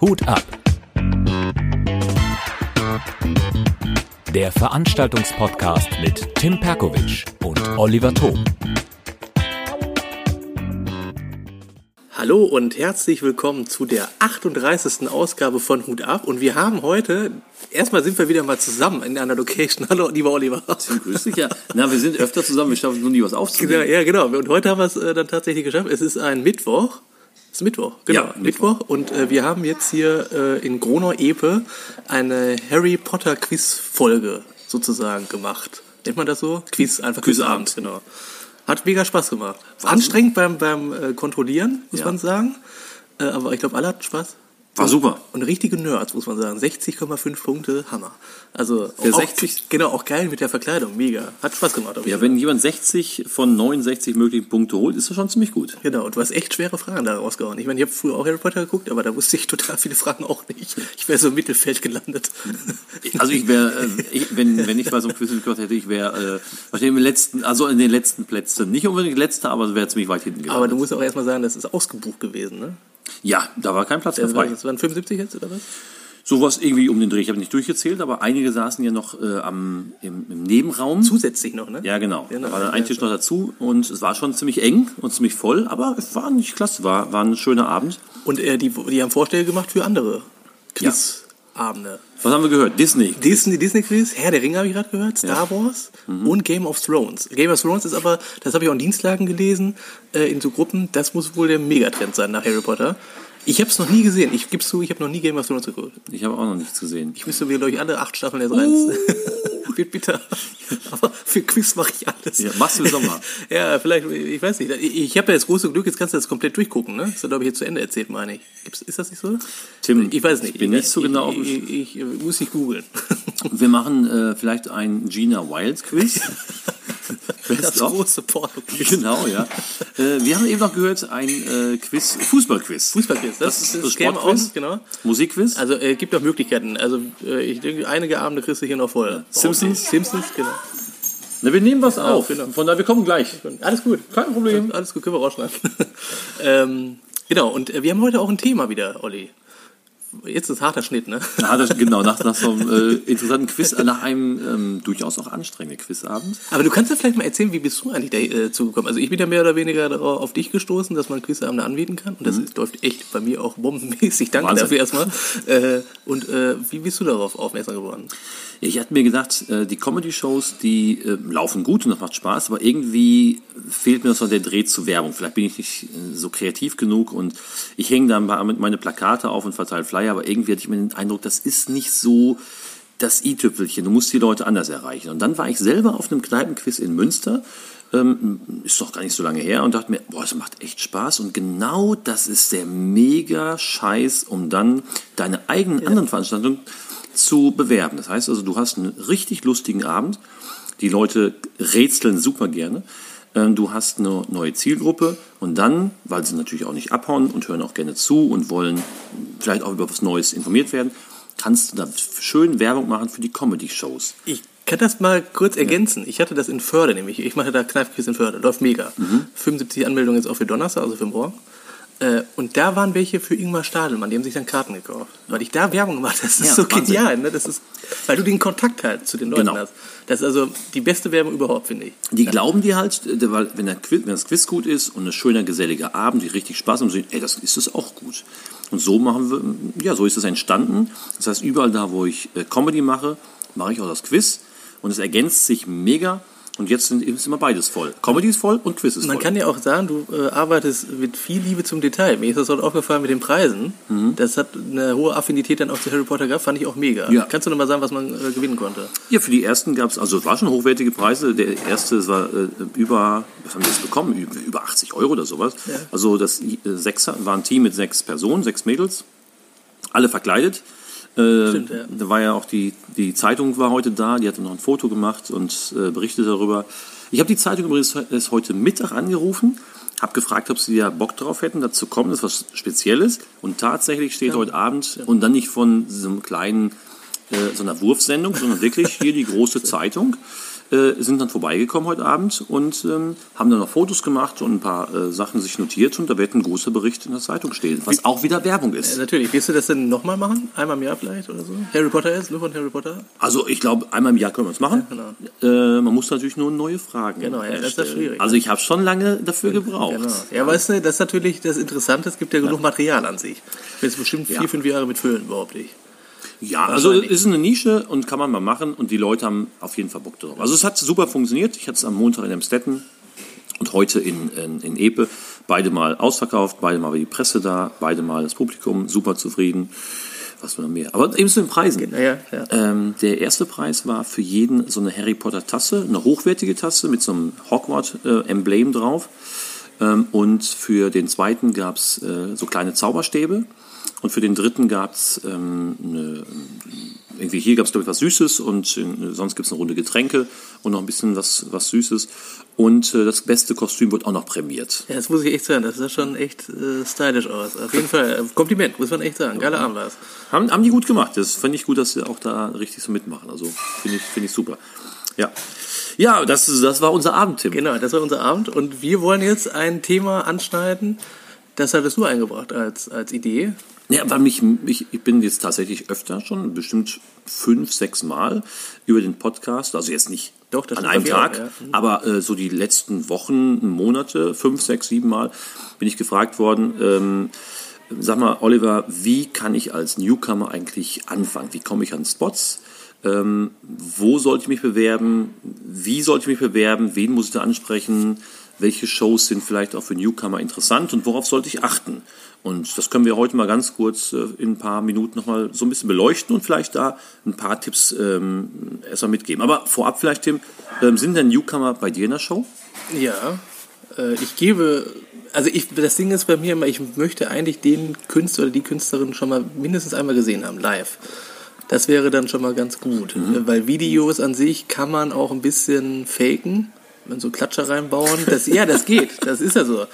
Hut ab. Der Veranstaltungspodcast mit Tim Perkovic und Oliver Thom. Hallo und herzlich willkommen zu der 38. Ausgabe von Hut ab. Und wir haben heute, erstmal sind wir wieder mal zusammen in einer Location. Hallo, lieber Oliver. Tim, grüß dich ja. Na, wir sind öfter zusammen, wir schaffen nur nie was Genau, aufzunehmen. ja, genau. Und heute haben wir es äh, dann tatsächlich geschafft. Es ist ein Mittwoch. Es ist Mittwoch, genau. Ja, Mittwoch. Und äh, wir haben jetzt hier äh, in Gronau-Epe eine Harry Potter Quiz-Folge sozusagen gemacht. Nennt man das so? Quiz, einfach Quizabend. Genau. Hat mega Spaß gemacht. Anstrengend beim, beim äh, Kontrollieren, muss Ja. man sagen. Äh, aber ich glaube, alle hatten Spaß. War super. Und richtige Nerds, muss man sagen. 60,5 Punkte, Hammer. Also Der auch, 60 genau, auch geil mit der Verkleidung, mega. Hat Spaß gemacht. Ja, Fall. wenn jemand 60 von 69 möglichen Punkte holt, ist das schon ziemlich gut. Genau, und du hast echt schwere Fragen da rausgehauen. Ich meine, ich habe früher auch Harry Potter geguckt, aber da wusste ich total viele Fragen auch nicht. Ich wäre so im Mittelfeld gelandet. Also ich wäre, äh, wenn, wenn ich bei so einem Quiz mitgemacht hätte, ich wäre äh, wahrscheinlich im letzten, also in den letzten Plätzen. Nicht unbedingt letzter, aber wäre ziemlich weit hinten gelandet. Aber du musst auch erstmal sagen, das ist ausgebucht gewesen, ne? Ja, da war kein Platz mehr frei. das waren 75 jetzt, oder was? Sowas irgendwie um den Dreh. Ich habe nicht durchgezählt, aber einige saßen ja noch äh, am, im, im Nebenraum. Zusätzlich noch, ne? Ja, genau. Genau, Da war dann ja, ein Tisch noch dazu und es war schon ziemlich eng und ziemlich voll, aber es war nicht klasse, war, war ein schöner Abend. Und äh, die, die haben Vorschläge gemacht für andere Quizabende. Was haben wir gehört? Disney. Disney, Disney Quiz, Herr der Ringe habe ich gerade gehört, Star Wars Mhm. und Game of Thrones. Game of Thrones ist aber, das habe ich auch in Dienstlagen gelesen, äh, in so Gruppen, das muss wohl der Megatrend sein nach Harry Potter. Ich habe es noch nie gesehen. Ich gebe zu, ich habe noch nie Game of Thrones geguckt. Ich habe auch noch nichts gesehen. Ich müsste mir, glaube ich, alle acht Staffeln jetzt rein. Wird bitter. Aber für Quiz mache ich alles. Ja, machst du Sommer. ja, vielleicht, ich weiß nicht. Ich, ich habe ja das große Glück, jetzt kannst du das komplett durchgucken, ne? Ist ja, glaube ich, jetzt zu Ende erzählt, meine ich. Gibt's, ist das nicht so? Tim, ich weiß nicht. ich bin nicht so genau auf ich, ich, ich, ich muss nicht googeln. Wir machen äh, vielleicht ein Gina Wild Quiz. Das große Porno. Genau, ja. Äh, wir haben eben noch gehört, ein äh, Quiz, Fußballquiz. Fußballquiz, das, Das ist das das Sportquiz. genau. Musikquiz. Also äh, gibt auch Möglichkeiten. Also äh, ich denke, einige Abende kriegst du hier noch voll. Simpsons? Simpsons, genau. Na, wir nehmen was auf. genau. Von daher, wir kommen gleich. Alles gut. Kein Problem. Alles gut, können wir rausschneiden. ähm, genau, und äh, wir haben heute auch ein Thema wieder, Olli. Jetzt ist harter Schnitt, ne? Das, genau, nach, nach so einem äh, interessanten Quiz, äh, nach einem ähm, durchaus auch anstrengenden Quizabend. Aber du kannst ja vielleicht mal erzählen, wie bist du eigentlich dazu gekommen? Also ich bin ja mehr oder weniger darauf- auf dich gestoßen, dass man Quizabende anbieten kann. Und das ist, läuft echt bei mir auch bombenmäßig. Danke Mhm. Wahnsinn. dafür erstmal. Äh, und äh, wie bist du darauf aufmerksam geworden? Ja, Ich hatte mir gedacht, äh, die Comedy-Shows, die äh, laufen gut und das macht Spaß, aber irgendwie fehlt mir noch so der Dreh zur Werbung. Vielleicht bin ich nicht äh, so kreativ genug und ich hänge dann meine Plakate auf und verteile Flyer, aber irgendwie hatte ich mir den Eindruck, das ist nicht so das i-Tüpfelchen. Du musst die Leute anders erreichen. Und dann war ich selber auf einem Kneipenquiz in Münster, ähm, ist doch gar nicht so lange her, und dachte mir, boah, das macht echt Spaß. Und genau das ist der mega Scheiß, um dann deine eigenen anderen Veranstaltungen zu bewerben. Das heißt also, du hast einen richtig lustigen Abend. Die Leute rätseln super gerne. Ähm, Du hast eine neue Zielgruppe und dann, weil sie natürlich auch nicht abhauen und hören auch gerne zu und wollen vielleicht auch über was Neues informiert werden, kannst du da schön Werbung machen für die Comedy-Shows. Ich kann das mal kurz ergänzen. Ich hatte das in Förde nämlich. Ich mache da Kneifquiz in Förde. Läuft mega. Mhm. 75 Anmeldungen jetzt auch für Donnerstag, also für morgen. Äh, Und da waren welche für Ingmar Stadelmann, die haben sich dann Karten gekauft. Weil ich da Werbung gemacht habe. Das ist Ja, so Wahnsinn. genial, ne? Das ist, weil du den Kontakt halt zu den Leuten Genau. hast. Das ist also die beste Werbung überhaupt, finde ich. Die glauben dir halt, äh, weil wenn, der Quiz, wenn das Quiz gut ist und ein schöner, geselliger Abend, die richtig Spaß haben, sehen, ey, das ist es auch gut. Und so machen wir, ja, so ist es entstanden. Das heißt, überall da, wo ich äh, Comedy mache, mache ich auch das Quiz und es ergänzt sich mega. Und jetzt sind, ist immer beides voll. Comedy ist voll und Quiz ist Man voll. kann ja auch sagen, du äh, arbeitest mit viel Liebe zum Detail. Mir ist das heute aufgefallen mit den Preisen. Das hat eine hohe Affinität dann auch zu Harry Potter gehabt, fand ich auch mega. Mhm. Ja. Kannst du noch mal sagen, was man äh, gewinnen konnte? Ja, für die ersten gab es, also es waren schon hochwertige Preise. Der erste, war äh, über, was haben die jetzt bekommen? Über, über 80 Euro oder sowas. Also das äh, Sechser war ein Team mit sechs Personen, sechs Mädels, alle verkleidet. Äh, Stimmt, ja. Da war ja auch die, die Zeitung war heute da, die hatte noch ein Foto gemacht und äh, berichtet darüber. Ich habe die Zeitung übrigens erst heute Mittag angerufen, habe gefragt, ob sie ja Bock drauf hätten, dazu kommen, das ist was Spezielles. Und tatsächlich steht heute Abend und dann nicht von so einem kleinen, äh, so einer Wurfsendung, sondern wirklich hier die große Zeitung. Äh, sind dann vorbeigekommen heute Abend und ähm, haben dann noch Fotos gemacht und ein paar äh, Sachen sich notiert und da wird ein großer Bericht in der Zeitung stehen, was auch wieder Werbung ist. Ja, natürlich. Willst du das denn nochmal machen? Einmal im Jahr vielleicht oder so? Harry Potter ist, nur von Harry Potter? Also ich glaube, einmal im Jahr können wir es machen. Ja, äh, man muss natürlich nur neue Fragen Genau, ja, das ist das erstellen. schwierig. Also ich habe schon lange dafür gebraucht. Genau. Ja, weißt du, das ist natürlich das Interessante, es gibt ja genug Material an sich. Ich will jetzt bestimmt vier, Ja. fünf Jahre mit füllen, behaupte ich. Ja, also ist eine Nische und kann man mal machen und die Leute haben auf jeden Fall Bock drauf. Also es hat super funktioniert. Ich hatte es am Montag in Emstetten und heute in, in, in Epe. Beide mal ausverkauft, beide mal war die Presse da, beide mal das Publikum, super zufrieden. Was will man mehr? Aber eben zu den Preisen. Naja, ja. Ähm, der erste Preis war für jeden so eine Harry Potter Tasse, eine hochwertige Tasse mit so einem Hogwarts-Emblem drauf. Ähm, und für den zweiten gab es äh, so kleine Zauberstäbe. Und für den dritten gab es ähm, eine, irgendwie hier gab es glaube ich was Süßes und äh, sonst gibt es eine Runde Getränke und noch ein bisschen was, was Süßes. Und äh, das beste Kostüm wird auch noch prämiert. Ja, das muss ich echt sagen, das sah schon echt äh, stylisch aus. Auf jeden Fall, äh, Kompliment, muss man echt sagen. Geiler Abend war's. Haben, haben die gut gemacht. Das finde ich gut, dass sie auch da richtig so mitmachen. Also finde ich, finde ich super. Ja. Ja, das, das war unser Abend, Tim. Genau, das war unser Abend und wir wollen jetzt ein Thema anschneiden, das hattest du eingebracht als, als Idee. Ja, weil mich, mich, ich bin jetzt tatsächlich öfter schon, bestimmt fünf, sechs Mal über den Podcast, also jetzt nicht Doch, das an einem Tag, ja. Mhm. aber äh, so die letzten Wochen, Monate, fünf, sechs, sieben Mal, bin ich gefragt worden, ähm, sag mal, Oliver, wie kann ich als Newcomer eigentlich anfangen? Wie komme ich an Spots? Ähm, wo sollte ich mich bewerben? Wie sollte ich mich bewerben? Wen muss ich da ansprechen? Welche Shows sind vielleicht auch für Newcomer interessant und worauf sollte ich achten? Und das können wir heute mal ganz kurz äh, in ein paar Minuten nochmal so ein bisschen beleuchten und vielleicht da ein paar Tipps ähm, erstmal mitgeben. Aber vorab vielleicht, Tim, ähm, sind denn Newcomer bei dir in der Show? Ja, äh, ich gebe, also ich, das Ding ist bei mir immer, ich möchte eigentlich den Künstler oder die Künstlerin schon mal mindestens einmal gesehen haben, live. Das wäre dann schon mal ganz gut, äh, weil Videos an sich kann man auch ein bisschen faken. Wenn so Klatscher reinbauen, das, ja, das geht, das ist ja so.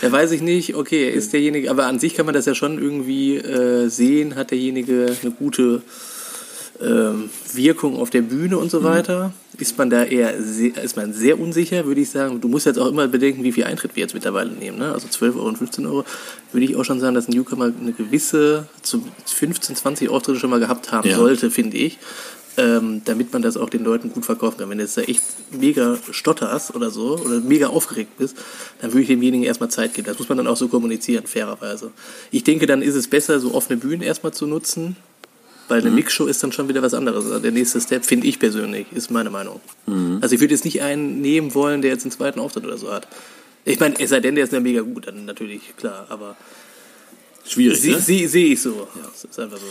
Da weiß ich nicht, okay, ist derjenige, aber an sich kann man das ja schon irgendwie äh, sehen, hat derjenige eine gute ähm, Wirkung auf der Bühne und so weiter. Ist man da eher sehr, ist man sehr unsicher, würde ich sagen. Du musst jetzt auch immer bedenken, wie viel Eintritt wir jetzt mittlerweile nehmen. Ne? Also 12 Euro und 15 Euro. Würde ich auch schon sagen, dass ein Newcomer eine gewisse, zu 15, 20 Auftritte schon mal gehabt haben Ja. sollte, finde ich. Ähm, damit man das auch den Leuten gut verkaufen kann. Wenn du jetzt da echt mega stotterst oder so oder mega aufgeregt bist, dann würde ich demjenigen erstmal Zeit geben. Das muss man dann auch so kommunizieren, fairerweise. Ich denke, dann ist es besser, so offene Bühnen erstmal zu nutzen, weil eine Mixshow ist dann schon wieder was anderes. Also der nächste Step, finde ich persönlich, ist meine Meinung. Also ich würde jetzt nicht einen nehmen wollen, der jetzt einen zweiten Auftritt oder so hat. Ich meine, es sei denn, der ist ja mega gut, dann natürlich, klar, aber Schwierig, sehe ne? seh, seh ich so. Das ist einfach so.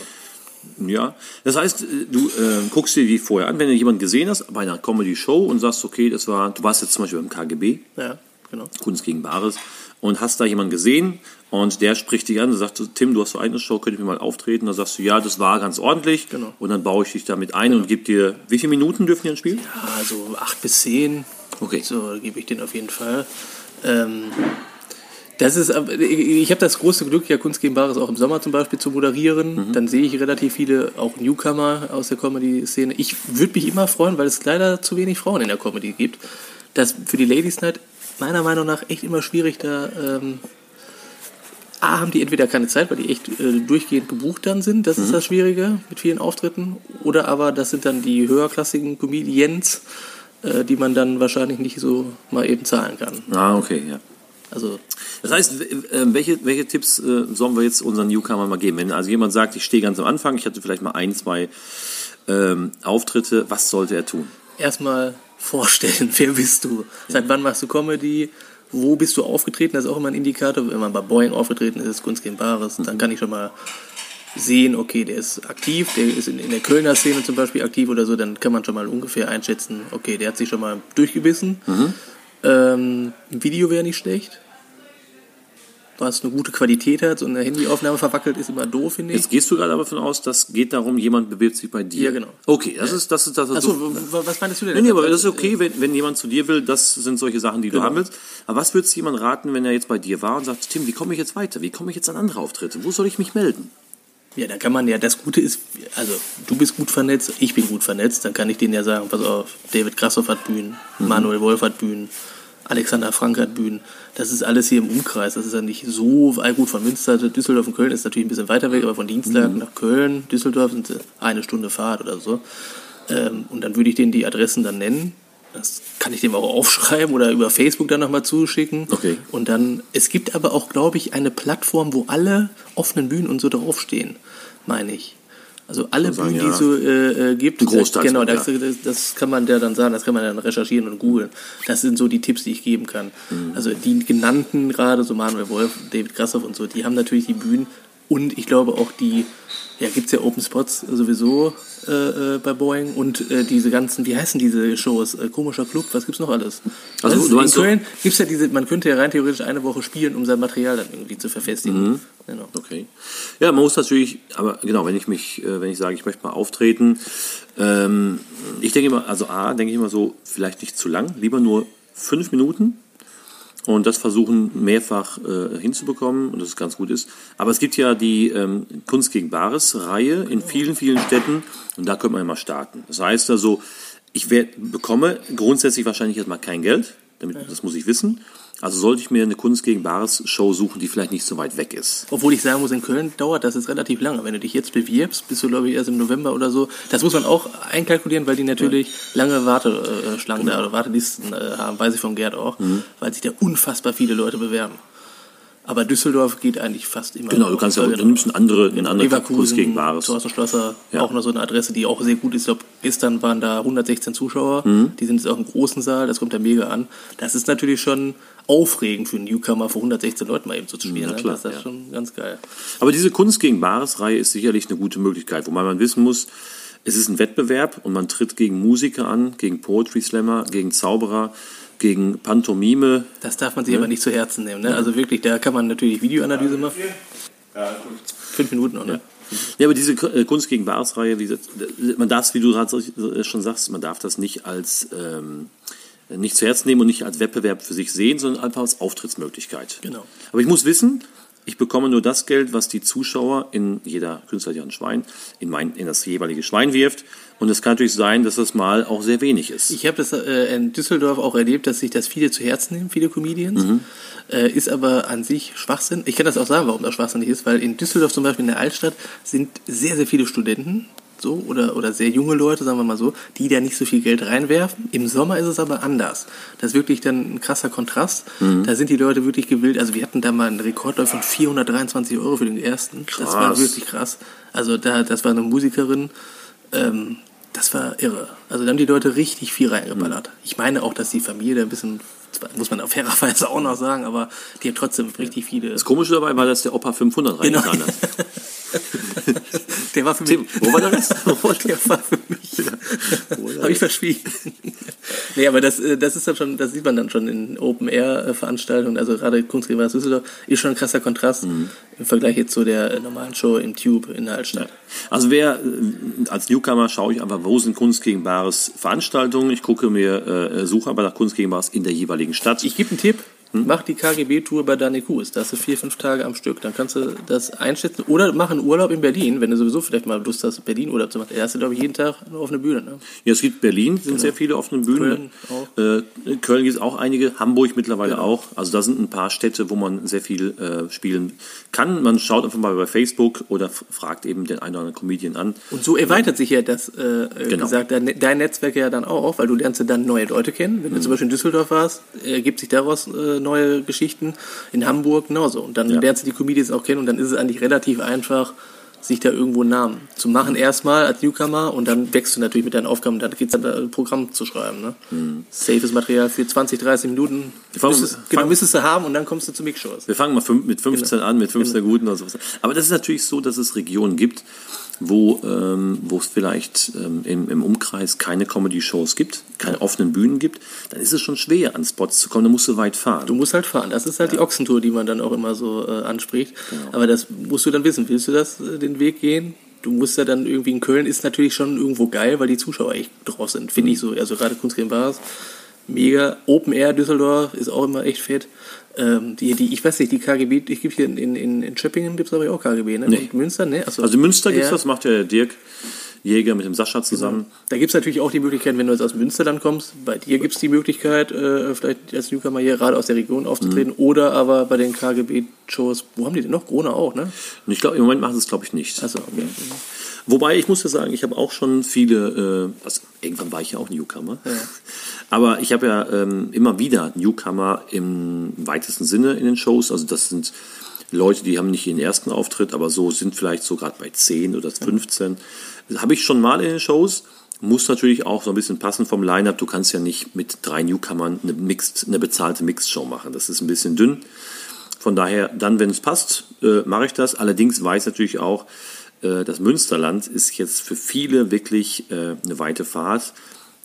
Ja, das heißt, äh, du äh, guckst dir die vorher an, wenn du jemanden gesehen hast bei einer Comedy-Show und sagst, okay, das war, du warst jetzt zum Beispiel beim KGB, Ja, genau. Kunst gegen Bares, und hast da jemanden gesehen und der spricht dich an und sagt, Tim, du hast so eine Show, könnte ich mir mal auftreten? Da sagst du, ja, das war ganz ordentlich Genau. und dann baue ich dich damit ein und gebe dir, wie viele Minuten dürfen die dann spielen? Ja, so acht bis zehn. Okay. So gebe ich den auf jeden Fall. Ähm, das ist, aber- ich habe das große Glück, ja Kunst gegen Bares auch im Sommer zum Beispiel zu moderieren. Dann sehe ich relativ viele, auch Newcomer aus der Comedy-Szene. Ich würde mich immer freuen, weil es leider zu wenig Frauen in der Comedy gibt, dass für die Ladies Night meiner Meinung nach echt immer schwierig da. Ähm, A, haben die entweder keine Zeit, weil die echt äh, durchgehend gebucht dann sind, das ist das Schwierige mit vielen Auftritten, oder aber das sind dann die höherklassigen Comedians, äh, die man dann wahrscheinlich nicht so mal eben zahlen kann. Ah, okay, ja. Also, Das heißt, äh, welche, welche Tipps äh, sollen wir jetzt unseren Newcomer mal geben? Wenn also jemand sagt, ich stehe ganz am Anfang, ich hatte vielleicht mal ein, zwei ähm, Auftritte, was sollte er tun? erstmal vorstellen, wer bist du? Seit wann machst du Comedy? Wo bist du aufgetreten? Das ist auch immer ein Indikator. Wenn man bei Boeing aufgetreten ist, Kunst gegen Bares, dann kann ich schon mal sehen, okay, der ist aktiv, der ist in, in der Kölner Szene zum Beispiel aktiv oder so, dann kann man schon mal ungefähr einschätzen, okay, der hat sich schon mal durchgebissen. Ähm, ein Video wäre nicht schlecht. Was eine gute Qualität hat, so eine Handyaufnahme verwackelt, ist immer doof, finde ich. Jetzt gehst du gerade aber davon aus, das geht darum, jemand bewirbt sich bei dir. Ja, genau. Okay, das ist das, ist das was Achso, du, was meinst du denn? Nee, nee, aber das ist okay, wenn, wenn jemand zu dir will, das sind solche Sachen, die du haben willst. Aber was würdest du jemand raten, wenn er jetzt bei dir war und sagt, Tim, wie komme ich jetzt weiter? Wie komme ich jetzt an andere Auftritte? Wo soll ich mich melden? Ja, da kann man ja, das Gute ist, also du bist gut vernetzt, ich bin gut vernetzt, dann kann ich denen ja sagen, pass auf, David Grassoff hat Bühnen, Manuel Wolf hat Bühnen, Alexander Frank hat Bühnen. Das ist alles hier im Umkreis. Das ist ja nicht so ah, gut. Von Münster, Düsseldorf und Köln ist natürlich ein bisschen weiter weg, aber von Dienstlaken nach Köln, Düsseldorf sind eine Stunde Fahrt oder so. Ähm, und dann würde ich denen die Adressen dann nennen. Das kann ich dem auch aufschreiben oder über Facebook dann nochmal zuschicken. Okay. Und dann, es gibt aber auch, glaube ich, eine Plattform, wo alle offenen Bühnen und so draufstehen, meine ich. Also alle Bühnen, die ja. es so äh, äh, gibt, Großteil, genau, ja. das, das, das kann man der dann sagen, das kann man dann recherchieren und googeln. Das sind so die Tipps, die ich geben kann. Mhm. Also die genannten gerade, so Manuel Wolf, David Grassoff und so, die haben natürlich die Bühnen und ich glaube auch die, ja, gibt's ja Open Spots sowieso äh, äh, bei Boeing und äh, diese ganzen, wie heißen diese Shows? Äh, komischer Club, was gibt's noch alles? Also, du in so- Köln gibt's ja diese, man könnte ja rein theoretisch eine Woche spielen, um sein Material dann irgendwie zu verfestigen. Mhm. Genau. Okay. Ja, man muss natürlich, aber genau, wenn ich mich, äh, wenn ich sage, ich möchte mal auftreten, ähm, ich denke immer, also A, denke ich immer so, vielleicht nicht zu lang, lieber nur fünf Minuten und das versuchen mehrfach äh, hinzubekommen und dass es ganz gut ist. Aber es gibt ja die ähm, Kunst gegen Bares Reihe in vielen, vielen Städten und da könnte man ja mal starten. Das heißt also, ich werd, bekomme grundsätzlich wahrscheinlich erstmal kein Geld, damit, das muss ich wissen. Also sollte ich mir eine Kunst gegen Bares Show suchen, die vielleicht nicht so weit weg ist. Obwohl ich sagen muss, in Köln dauert das jetzt relativ lange. Wenn du dich jetzt bewirbst, bist du, glaube ich, erst im November oder so. Das muss man auch einkalkulieren, weil die natürlich lange Warteschlangen da oder Wartelisten äh, haben, weiß ich von Gerd auch, Mhm. weil sich da unfassbar viele Leute bewerben. Aber Düsseldorf geht eigentlich fast immer. Genau, du kannst ja, Äh, du nimmst eine andere, eine andere Kunst Leverkusen, gegen Bares. Thorsten Schlosser, Ja. auch noch so eine Adresse, die auch sehr gut ist. Ich glaube, gestern waren da 116 Zuschauer. Mhm. Die sind jetzt auch im großen Saal, das kommt ja mega an. Das ist natürlich schon aufregend für einen Newcomer, vor 116 Leuten mal eben so zu spielen. Ne? klar, das ist ja. schon ganz geil. Aber diese Kunst gegen Bares-Reihe ist sicherlich eine gute Möglichkeit, wobei man wissen muss, es ist ein Wettbewerb und man tritt gegen Musiker an, gegen Poetry Slammer, gegen Zauberer, gegen Pantomime. Das darf man sich aber nicht zu Herzen nehmen. Ne? Also wirklich, da kann man natürlich Videoanalyse machen. Fünf Minuten noch, ne? Ja, aber diese äh, Kunst gegen Bares-Reihe, wie gesagt, man darf es, wie du gerade so- schon sagst, man darf das nicht als ähm, nicht zu Herzen nehmen und nicht als Wettbewerb für sich sehen, sondern einfach als Auftrittsmöglichkeit. Genau. Aber ich muss wissen, ich bekomme nur das Geld, was die Zuschauer in jeder Künstler ja ein Schwein in, mein, in das jeweilige Schwein wirft. Und es kann natürlich sein, dass das mal auch sehr wenig ist. Ich habe das äh, in Düsseldorf auch erlebt, dass sich das viele zu Herzen nehmen, viele Comedians. Mhm. Äh, ist aber an sich Schwachsinn. Ich kann das auch sagen, warum das schwachsinnig ist, weil in Düsseldorf zum Beispiel in der Altstadt sind sehr, sehr viele Studenten. So, oder, oder sehr junge Leute, sagen wir mal so, die da nicht so viel Geld reinwerfen. Im Sommer ist es aber anders. Das ist wirklich dann ein krasser Kontrast. Mhm. Da sind die Leute wirklich gewillt. Also wir hatten da mal einen Rekordlauf von 423 Euro für den ersten. Das war Krass. wirklich krass. Also da, das war eine Musikerin, ähm, das war irre. Also da haben die Leute richtig viel reingeballert. Ich meine auch, dass die Familie da ein bisschen, muss man auf fairerweise auch noch sagen, aber die hat trotzdem richtig viele. Das Komische dabei war, dass der Opa 500 Genau. reingetan hat. Der war für Tim, mich. wo war der Rest? der war für mich. Habe ich verschwiegen. nee, aber das, äh, das ist dann schon, das sieht man dann schon in Open-Air-Veranstaltungen, also gerade Kunstgräber Düsseldorf, ist schon ein krasser Kontrast Mhm. im Vergleich jetzt zu der äh, normalen Show im Tube in der Altstadt. Also wer äh, als Newcomer schaue ich einfach, wo sind Kunst gegen Bares Veranstaltungen. Ich gucke mir, äh, suche aber nach Kunst gegen Bares in der jeweiligen Stadt. Ich gebe einen Tipp. Hm? Mach die KGB-Tour bei Dani Kuhs. Da hast du vier, fünf Tage am Stück. Dann kannst du das einschätzen. Oder mach einen Urlaub in Berlin, wenn du sowieso vielleicht mal Lust hast, Berlin-Urlaub zu machen. Da hast du, glaube ich, jeden Tag eine offene Bühne. Ne? Ja, es gibt Berlin, sind sehr viele offene Bühnen. Köln äh, Köln gibt es auch einige, Hamburg mittlerweile Genau. auch. Also da sind ein paar Städte, wo man sehr viel äh, spielen kann. Man schaut einfach mal bei Facebook oder fragt eben den einen oder anderen Comedian an. Und so erweitert sich ja das, äh, äh, Genau. gesagt, dein, dein Netzwerk ja dann auch, weil du lernst ja dann neue Leute kennen. Wenn du zum Beispiel in Düsseldorf warst, ergibt sich daraus äh, neue Geschichten. In Hamburg genauso. Und dann Ja. lernst du die Comedians auch kennen und dann ist es eigentlich relativ einfach, sich da irgendwo einen Namen zu machen. Erstmal als Newcomer und dann wächst du natürlich mit deinen Aufgaben. Dann geht's dann da ein Programm zu schreiben. Ne? Safes Material für 20, 30 Minuten. fangen- Müsstest, genau, müsstest du haben und dann kommst du zu Mixshows. Wir fangen mal mit 15 an, mit 15 guten oder sowas. Aber das ist natürlich so, dass es Regionen gibt, wo, ähm, wo es vielleicht ähm, im, im Umkreis keine Comedy-Shows gibt, keine offenen Bühnen gibt. Dann ist es schon schwer, an Spots zu kommen. Da musst du weit fahren. Du musst halt fahren. Das ist halt die Ochsentour, die man dann auch immer so äh, anspricht. Genau. Aber das musst du dann wissen. Willst du das äh, den Weg gehen? Du musst ja dann irgendwie in Köln ist natürlich schon irgendwo geil, weil die Zuschauer echt drauf sind, finde ich so. Also gerade Kunstgame Bars mega. Open Air Düsseldorf ist auch immer echt fett. Ähm, die, die, ich weiß nicht, die KGB, ich gibt hier in, in, in Schöppingen gibt es aber auch KGB, ne? Nee. Und Münster, ne? Achso. Also Münster gibt's Ja. das, macht ja der Dirk Jäger mit dem Sascha zusammen. Da gibt es natürlich auch die Möglichkeit, wenn du jetzt aus Münster dann kommst, bei dir gibt es die Möglichkeit, äh, vielleicht als Newcomer hier gerade aus der Region aufzutreten oder aber bei den KGB-Shows, wo haben die denn noch? Corona auch, ne? Ich glaube, im Moment machen sie es, glaube ich, nicht. Achso, okay. Wobei, ich muss ja sagen, ich habe auch schon viele, äh, also irgendwann war ich ja auch Newcomer, aber ich habe ja ähm, immer wieder Newcomer im weitesten Sinne in den Shows, also das sind Leute, die haben nicht ihren ersten Auftritt, aber so sind vielleicht so gerade bei 10 oder 15. Das habe ich schon mal in den Shows, muss natürlich auch so ein bisschen passen vom Line-Up. Du kannst ja nicht mit drei Newcomern eine, Mixed, eine bezahlte Mixed-Show machen, das ist ein bisschen dünn. Von daher, dann, wenn es passt, äh, mache ich das. Allerdings weiß natürlich auch, äh, das Münsterland ist jetzt für viele wirklich äh, eine weite Fahrt.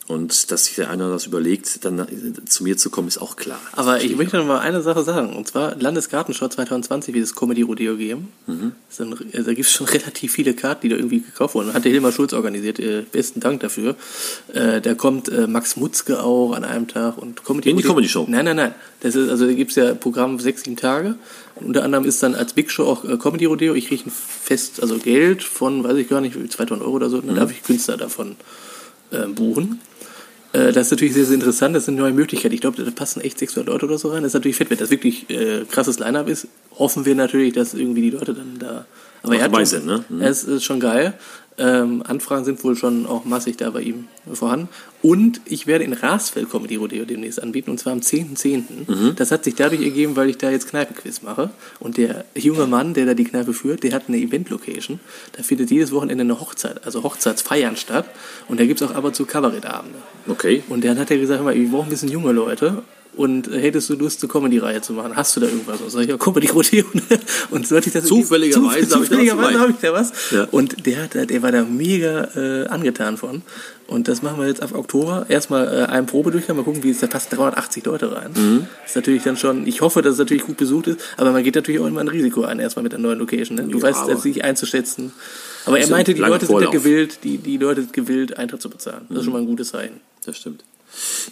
Und dass sich der einer das überlegt, dann zu mir zu kommen, ist auch klar. Aber ich möchte noch mal eine Sache sagen. Und zwar Landesgartenschau 2020 wird das Comedy Rodeo geben. Das sind, äh, da gibt es schon relativ viele Karten, die da irgendwie gekauft wurden. Hat der Hilmar Schulz organisiert. Äh, besten Dank dafür. Äh, da kommt äh, Max Mutzke auch an einem Tag. und Comedy In die Comedy-Show? Nein, nein, nein. Das ist, also da gibt es ja Programm sechs, sieben Tage. Und unter anderem ist dann als Big Show auch äh, Comedy Rodeo. Ich kriege ein Fest, also Geld von, weiß ich gar nicht, 2000 Euro oder so. Dann darf ich Künstler davon äh, buchen. Äh, Das ist natürlich sehr, sehr interessant. Das sind neue Möglichkeiten. Ich glaube, da passen echt 600 Leute oder so rein. Das ist natürlich fett, wenn das wirklich äh, krasses Line-Up ist. Hoffen wir natürlich, dass irgendwie die Leute dann da. Aber Auch er hat dabei schon, ne? Mhm. Es ist schon geil. Ähm, Anfragen sind wohl schon auch massig da bei ihm vorhanden. Und ich werde in Rasfeld Comedy Rodeo demnächst anbieten, und zwar am 10.10. Mhm. Das hat sich dadurch ergeben, weil ich da jetzt Kneipenquiz mache. Und der junge Mann, der da die Kneipe führt, der hat eine Event-Location. Da findet jedes Wochenende eine Hochzeit, also Hochzeitsfeiern statt. Und da gibt es auch ab und zu Kabarettabende. Okay. Und dann hat er gesagt, wir brauchen ein bisschen junge Leute. Und äh, hättest du Lust, eine Comedy-Reihe zu machen? Hast du da irgendwas? Und sag ich, ja, Comedy Rodeo. Und sollte ich das Zufälligerweise Zuf- habe ich da was zufälligerweise dabei. habe ich da was. Ja. Und der, hat, da- der war da mega äh, angetan von. Und das machen wir jetzt ab Oktober. Erstmal äh, einen Probedurchgang, mal gucken, wie es da passt 380 Leute rein. Mhm. Ist natürlich dann schon, ich hoffe, dass es natürlich gut besucht ist, aber man geht natürlich auch immer ein Risiko ein, erstmal mit der neuen Location. Ne? Du Ja, weißt das nicht einzuschätzen. Aber er meinte, die Leute sind Vorlauf. gewillt, die, die Leute sind gewillt, Eintritt zu bezahlen. Das ist schon mal ein gutes Zeichen. Das stimmt.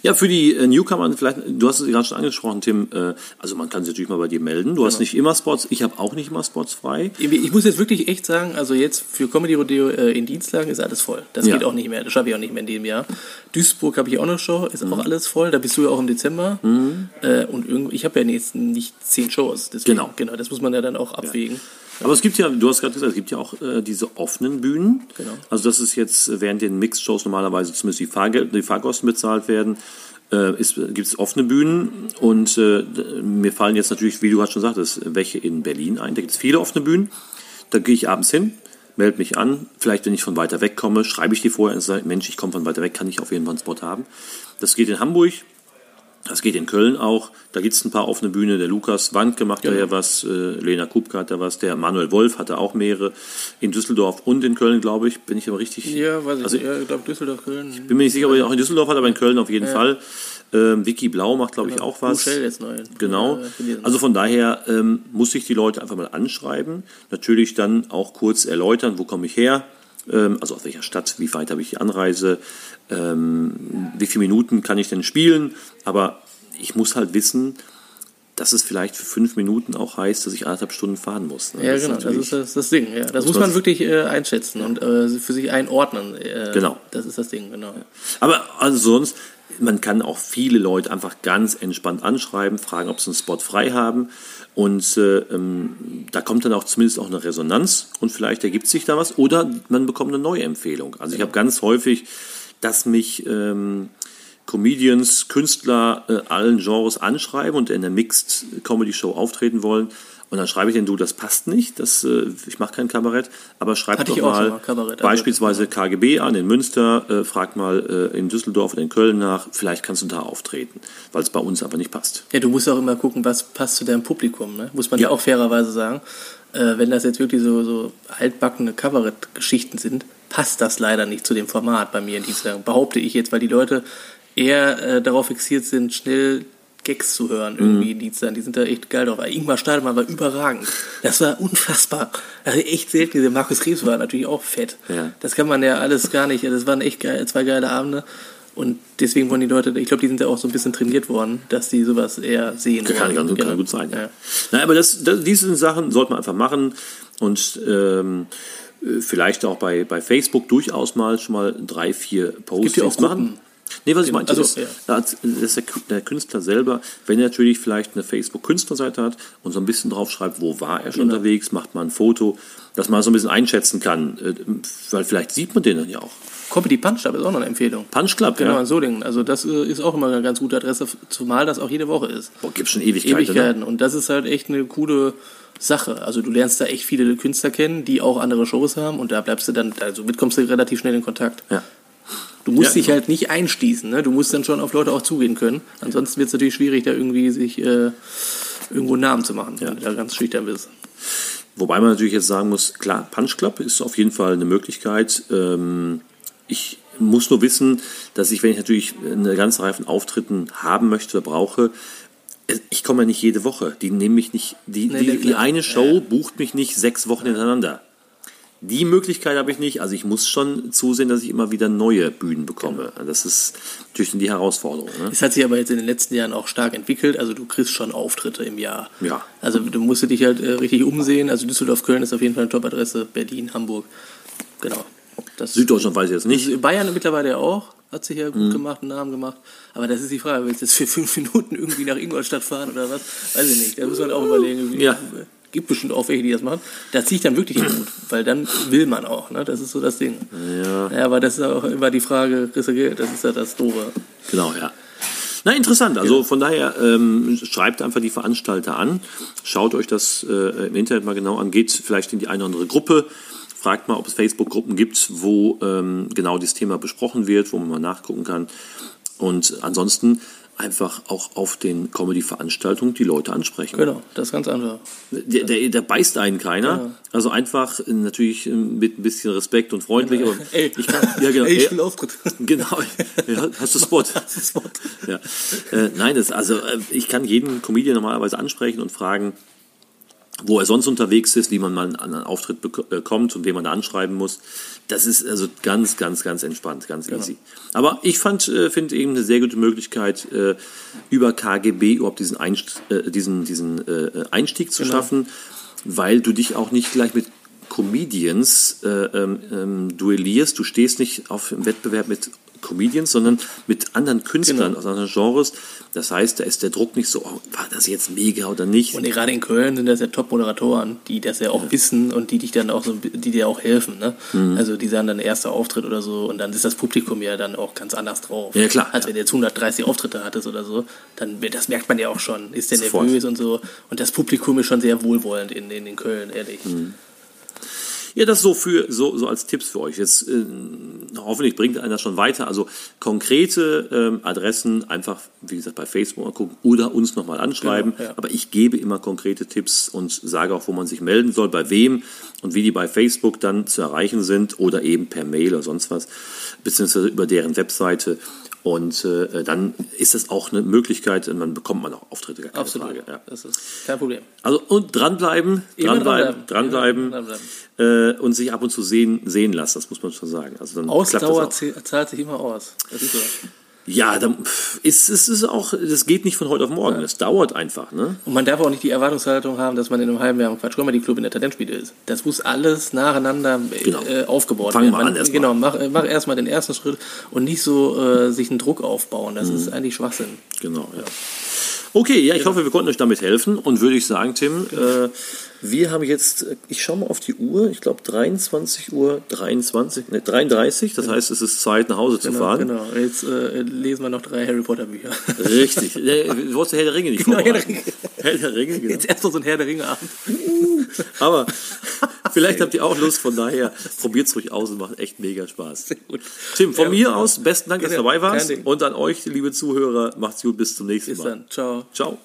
Ja, für die äh, Newcomer, vielleicht, du hast es gerade schon angesprochen, Tim, äh, also man kann sich natürlich mal bei dir melden. Du hast nicht immer Spots, ich habe auch nicht immer Spots frei. Ich muss jetzt wirklich echt sagen, also jetzt für Comedy Rodeo äh, in Dienstlagen ist alles voll. Das Ja. geht auch nicht mehr, das schaffe ich auch nicht mehr in dem Jahr. Duisburg habe ich auch noch Show, ist Mhm. auch alles voll, da bist du ja auch im Dezember. Äh, und ich habe ja jetzt nicht zehn Shows, deswegen, Genau. genau, das muss man ja dann auch abwägen. Aber es gibt ja, du hast gerade gesagt, es gibt ja auch äh, diese offenen Bühnen. Genau. Also das ist jetzt, äh, während den Mixed-Shows normalerweise zumindest die, Fahrgel die Fahrkosten bezahlt werden, äh, gibt es offene Bühnen. Und äh, mir fallen jetzt natürlich, wie du gerade schon sagtest, welche in Berlin ein. Da gibt es viele offene Bühnen. Da gehe ich abends hin, melde mich an. Vielleicht, wenn ich von weiter weg komme, schreibe ich dir vorher und sage, Mensch, ich komme von weiter weg, kann ich auf jeden Fall einen Spot haben. Das geht in Hamburg. Das geht in Köln auch. Da gibt es ein paar offene Bühne. Der Lukas Wandke macht da ja was, äh, Lena Kupka hat da was, der Manuel Wolf hatte auch mehrere. In Düsseldorf und in Köln, glaube ich. Bin ich aber richtig. Ja, weiß ich Also- nicht. Ja, ich glaube Düsseldorf, Köln. Bin mir nicht sicher, ob er auch in Düsseldorf hat, aber in Köln auf jeden Fall. Ähm, Vicky Blau macht, glaube ich, auch was. Shell jetzt neu. Genau. Also von daher ähm, muss ich die Leute einfach mal anschreiben. Natürlich dann auch kurz erläutern, wo komme ich her, also aus welcher Stadt, wie weit habe ich die Anreise, ähm, wie viele Minuten kann ich denn spielen. Aber ich muss halt wissen, dass es vielleicht für fünf Minuten auch heißt, dass ich anderthalb Stunden fahren muss. ne? ja, Das genau, das natürlich- ist das, das Ding. Ja. Das muss man- man wirklich äh, einschätzen und äh, für sich einordnen. Äh, Genau. Das ist das Ding, genau. Aber also sonst, man kann auch viele Leute einfach ganz entspannt anschreiben, fragen, ob sie einen Spot frei haben. Und äh, ähm, da kommt dann auch zumindest auch eine Resonanz und vielleicht ergibt sich da was oder man bekommt eine neue Empfehlung. Also ich habe ganz häufig, dass mich ähm, Comedians, Künstler äh, allen Genres anschreiben und in der Mixed Comedy Show auftreten wollen. Und dann schreibe ich denen, du, das passt nicht, das, äh, ich mache kein Kabarett, aber schreib Hatte doch mal, mal, Kabarett, also- beispielsweise KGB an in Münster, äh, frag mal äh, in Düsseldorf oder in Köln nach, vielleicht kannst du da auftreten, weil es bei uns aber nicht passt. Ja, du musst auch immer gucken, was passt zu deinem Publikum, ne? muss man ja, Ja. auch fairerweise sagen. Äh, wenn das jetzt wirklich so, so altbackene Kabarett-Geschichten sind, passt das leider nicht zu dem Format bei mir in Dienstag. Behaupte ich jetzt, weil die Leute eher äh, darauf fixiert sind, schnell Gags zu hören irgendwie in Dienstag. Die sind da echt geil drauf. Ingmar Stadelmann war überragend. Das war unfassbar. Also echt selten. Dieser Markus Krebs war natürlich auch fett. Ja. Das kann man ja alles gar nicht. Das waren echt geil, zwei geile Abende. Und deswegen wollen die Leute, ich glaube, die sind ja auch so ein bisschen trainiert worden, dass die sowas eher sehen Kann, wollen. kann, kann Genau. gut sein, ja. Ja. Na, aber das, das, diese Sachen sollte man einfach machen und ähm, äh, vielleicht auch bei, bei Facebook durchaus mal schon mal drei, vier Posts ja machen. Gruppen. Nee, was ich Genau, meinte, also, ist, ja. dass der, Kü- der Künstler selber, wenn er natürlich vielleicht eine Facebook-Künstlerseite hat und so ein bisschen drauf schreibt, wo war er schon Genau. unterwegs, macht mal ein Foto, dass man so ein bisschen einschätzen kann, äh, weil vielleicht sieht man den dann ja auch. Comedy Punch Club ist auch noch eine Empfehlung. Punch Club, Genau, ja. in Solingen. Also das äh, ist auch immer eine ganz gute Adresse, zumal das auch jede Woche ist. Boah, gibt schon Ewigkeiten. Ne? Ewigkeiten. Und das ist halt echt eine coole Sache. Also du lernst da echt viele Künstler kennen, die auch andere Shows haben und da bleibst du dann, also mit kommst du relativ schnell in Kontakt. Ja. Du musst Ja, dich halt nicht einschließen, ne? Du musst dann schon auf Leute auch zugehen können. Ansonsten wird es natürlich schwierig, da irgendwie sich äh, irgendwo einen Namen zu machen, wenn du da ganz schüchtern bist. Wobei man natürlich jetzt sagen muss, klar, Punch Club ist auf jeden Fall eine Möglichkeit. Ähm, ich muss nur wissen, dass ich, wenn ich natürlich eine ganze Reihe von Auftritten haben möchte oder brauche, äh, ich komme ja nicht jede Woche. Die nehmen mich nicht, die, Nee, die, die eine Show bucht mich nicht sechs Wochen hintereinander. Die Möglichkeit habe ich nicht. Also ich muss schon zusehen, dass ich immer wieder neue Bühnen bekomme. Genau. Das ist natürlich die Herausforderung. Ne? Es hat sich aber jetzt in den letzten Jahren auch stark entwickelt. Also du kriegst schon Auftritte im Jahr. Ja. Also du musst dich halt äh, richtig umsehen. Also Düsseldorf, Köln ist auf jeden Fall eine Top-Adresse. Berlin, Hamburg. Genau. Das Süddeutschland weiß ich jetzt nicht. Bayern mittlerweile auch. Hat sich ja gut Mhm. gemacht, einen Namen gemacht. Aber das ist die Frage, willst du jetzt für fünf Minuten irgendwie nach Ingolstadt fahren oder was? Weiß ich nicht. Da muss man auch überlegen. Ja. Gibt bestimmt auch welche, die das machen. Da ziehe ich dann wirklich den Hut, weil dann will man auch. Ne? Das ist so das Ding. Ja. Ja, aber das ist auch immer die Frage, kriegst du Geld? Das ist ja das Doofe. Genau, ja. Na, interessant. Also von daher ähm, schreibt einfach die Veranstalter an, schaut euch das äh, im Internet mal genau an, geht vielleicht in die eine oder andere Gruppe, fragt mal, ob es Facebook-Gruppen gibt, wo ähm, genau dieses Thema besprochen wird, wo man mal nachgucken kann. Und ansonsten einfach auch auf den Comedy-Veranstaltungen die Leute ansprechen. Genau, das ist ganz einfach. Der, der, der beißt einen keiner. Genau. Also einfach äh, natürlich äh, mit ein bisschen Respekt und freundlich. Aber Ey, ich kann, ja, genau. ey, ich will Auftritt. Genau. Ja, hast du Spot? Ja. Äh, nein, das, also äh, ich kann jeden Comedian normalerweise ansprechen und fragen, wo er sonst unterwegs ist, wie man mal einen Auftritt bek- äh, und wen man da anschreiben muss. Das ist also ganz, ganz, ganz entspannt, ganz easy. Aber ich fand, äh, finde eben eine sehr gute Möglichkeit, äh, über KGB überhaupt diesen, Einst diesen, diesen Einstieg zu schaffen, weil du dich auch nicht gleich mit Comedians äh, ähm, ähm, duellierst. Du stehst nicht auf im Wettbewerb mit Comedians, sondern mit anderen Künstlern Genau. aus anderen Genres. Das heißt, da ist der Druck nicht so, oh, war das jetzt mega oder nicht? Und gerade in Köln sind das ja Top-Moderatoren, die das ja auch wissen und die dich dann auch so, die dir auch helfen. Ne? Mhm. Also die sagen dann erster Auftritt oder so und dann ist das Publikum ja dann auch ganz anders drauf. Ja, klar, Als ja. wenn du jetzt 130 Auftritte hattest oder so, dann das merkt man ja auch schon. Ist der Sofort. nervös und so. Und das Publikum ist schon sehr wohlwollend in, in, in Köln, ehrlich. Mhm. Ja, das so für so, so als Tipps für euch. Jetzt äh, hoffentlich bringt einer das schon weiter. Also konkrete ähm, Adressen einfach, wie gesagt, bei Facebook mal gucken oder uns nochmal anschreiben. Genau, ja. Aber ich gebe immer konkrete Tipps und sage auch, wo man sich melden soll, bei wem und wie die bei Facebook dann zu erreichen sind oder eben per Mail oder sonst was, beziehungsweise über deren Webseite. Und äh, dann ist das auch eine Möglichkeit, und dann bekommt man auch Auftritte, gar keine Absolut. Frage. Ja. Das ist kein Problem. Also und dranbleiben, dranbleiben, dranbleiben. dranbleiben, Äh, und sich ab und zu sehen, sehen lassen, das muss man schon sagen. Also dann Ausdauer zahlt sich immer aus. Das ist so. Ja, dann ist es ist auch, das geht nicht von heute auf morgen. Das dauert einfach, ne? Und man darf auch nicht die Erwartungshaltung haben, dass man in einem halben Jahr im Quatsch Comedy Club in der Talentspiele ist. Das muss alles nacheinander Genau. äh, aufgebaut Fang werden. mal Man- an erst mal. Genau, mach, äh, mach erstmal den ersten Schritt und nicht so äh, sich einen Druck aufbauen. Das Mhm. ist eigentlich Schwachsinn. Genau, ja. Okay, ja, ich hoffe, wir konnten euch damit helfen und würde ich sagen, Tim, äh, wir haben jetzt, äh, ich schaue mal auf die Uhr, ich glaube 23 Uhr 23, ne, 33, das heißt, es ist Zeit, nach Hause zu Genau, fahren. genau. Jetzt äh, lesen wir noch drei Harry Potter Bücher. Richtig. Äh, Du wolltest Herr der Ringe nicht Genau, Herr der vorbereiten. Herr der Ringe, genau. Jetzt erst noch so ein Herr der Ringe Abend. Aber vielleicht habt ihr auch Lust, von daher probiert es ruhig aus und macht echt mega Spaß. gut. Tim, von Ja. mir aus, besten Dank, dass du Genau, dabei warst. Und an euch, liebe Zuhörer, macht's gut, bis zum nächsten Bis Mal. dann. Ciao. Ciao.